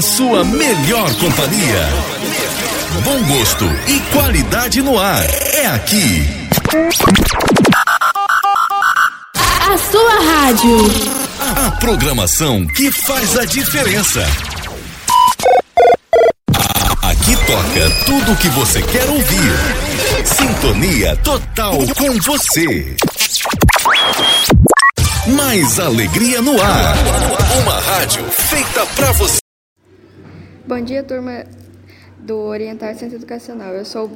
A sua melhor companhia. Bom gosto e qualidade no ar. É aqui. A sua rádio. A programação que faz a diferença. Aqui toca tudo o que você quer ouvir. Sintonia total com você. Mais alegria no ar. Uma rádio feita pra você. Bom dia, turma do Orientar Centro Educacional. Eu sou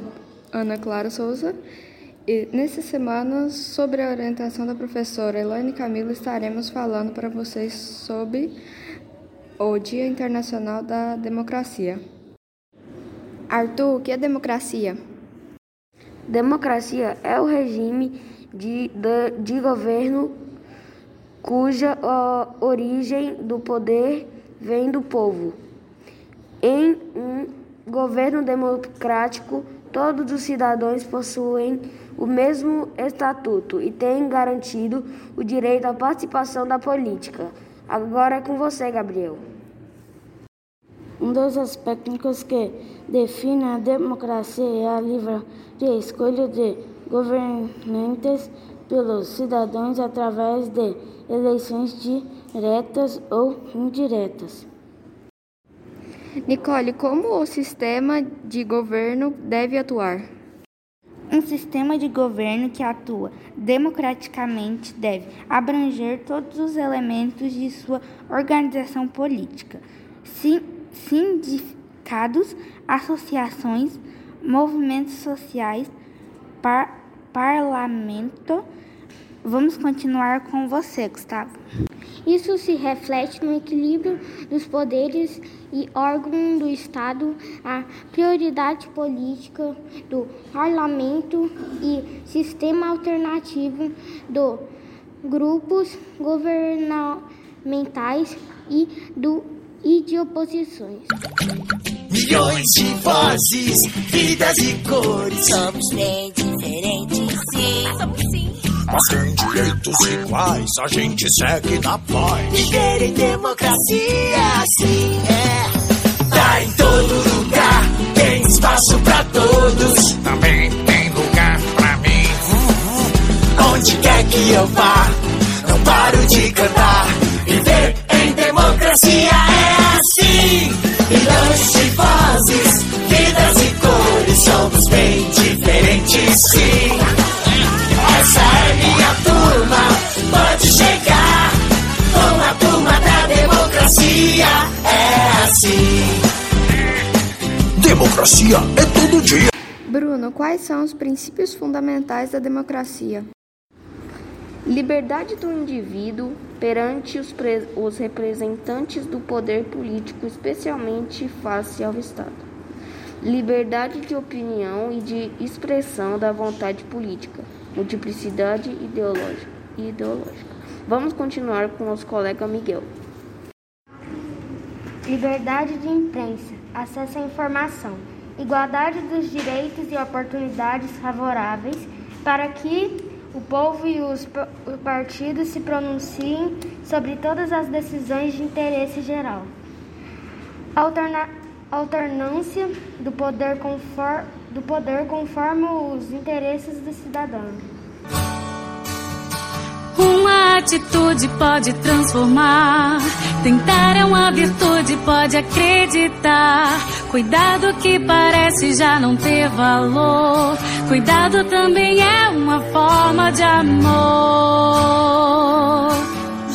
Ana Clara Souza e nessa semana, sobre a orientação da professora Elaine Camilo, estaremos falando para vocês sobre o Dia Internacional da Democracia. Arthur, o que é democracia? Democracia é o regime de, de, de governo cuja origem do poder vem do povo. Em um governo democrático, todos os cidadãos possuem o mesmo estatuto e têm garantido o direito à participação da política. Agora é com você, Gabriel. Um dos aspectos que define a democracia é a livre escolha de governantes pelos cidadãos através de eleições diretas ou indiretas. Nicole, como o sistema de governo deve atuar? Um sistema de governo que atua democraticamente deve abranger todos os elementos de sua organização política, sindicados, associações, movimentos sociais, par parlamento. Vamos continuar com você, Gustavo. Isso se reflete no equilíbrio dos poderes e órgãos do Estado, a prioridade política do parlamento e sistema alternativo do grupos governamentais e do e de oposições. Milhões de vozes, vidas e cores. Somos bem diferentes, sim. Somos sim. Mas tem direitos iguais, a gente segue na paz. Viver em democracia, assim é. Tá em todo lugar, tem espaço pra todos. Também tem lugar pra mim. Onde quer que eu vá, não paro de cantar. Viver em democracia é assim. Milhões de vozes, vidas e cores, somos bem diferentes, sim. Essa democracia, é assim. Democracia é todo dia. Bruno, quais são os princípios fundamentais da democracia? Liberdade do indivíduo perante os, os, representantes do poder político, especialmente face ao Estado. Liberdade de opinião e de expressão da vontade política. Multiplicidade ideológica. ideológica. Vamos continuar com nosso colega Miguel. Liberdade de imprensa, acesso à informação, igualdade dos direitos e oportunidades favoráveis para que o povo e os partidos se pronunciem sobre todas as decisões de interesse geral. Alterna, alternância do poder, conforme, do poder conforme os interesses do cidadão. Atitude pode transformar. Tentar é uma virtude, pode acreditar. Cuidado que parece já não ter valor. Cuidado também é uma forma de amor.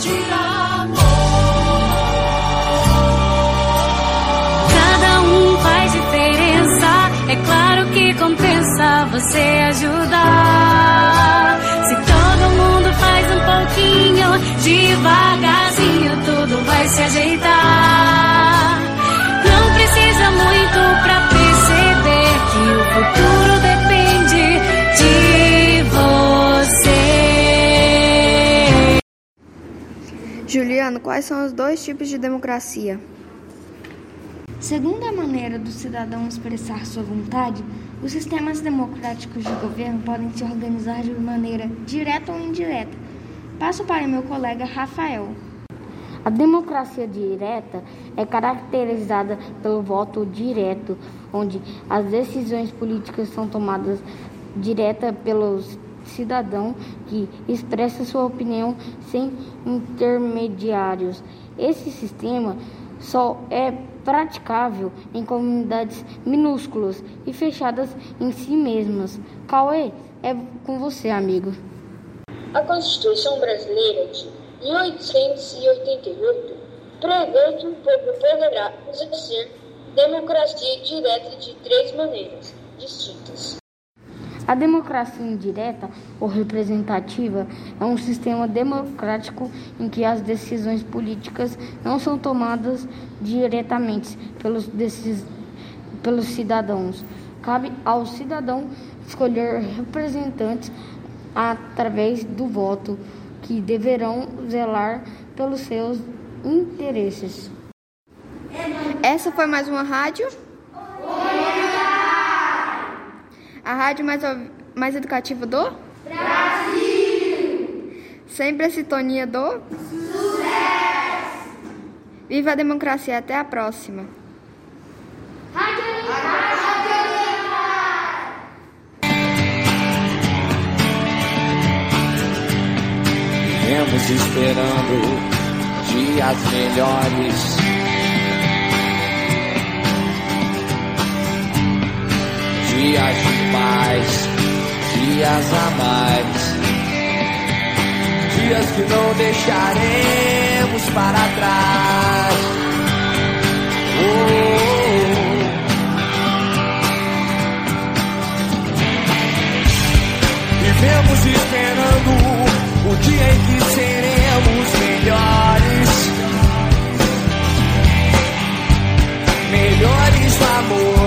De amor. Cada um faz diferença. É claro que compensa você ajudar. Juliano, quais são os dois tipos de democracia? Segundo a maneira do cidadão expressar sua vontade, os sistemas democráticos de governo podem se organizar de maneira direta ou indireta. Passo para meu colega Rafael. A democracia direta é caracterizada pelo voto direto, onde as decisões políticas são tomadas direta pelos cidadão que expressa sua opinião sem intermediários. Esse sistema só é praticável em comunidades minúsculas e fechadas em si mesmas. Cauê, é com você, amigo. A Constituição Brasileira de 1888 prevê que o povo poderá exercer democracia direta de três maneiras distintas. A democracia indireta ou representativa é um sistema democrático em que as decisões políticas não são tomadas diretamente pelos, decis... pelos cidadãos. Cabe ao cidadão escolher representantes através do voto que deverão zelar pelos seus interesses. Essa foi mais uma rádio. Rádio mais, mais educativa do Brasil. Sempre a sintonia do Sucesso. Viva a democracia. Até a próxima. Rádio Vivemos esperando dias melhores. Dias mais, dias a mais, dias que não deixaremos para trás. Oh. Vivemos esperando o dia em que seremos melhores. Melhores do amor.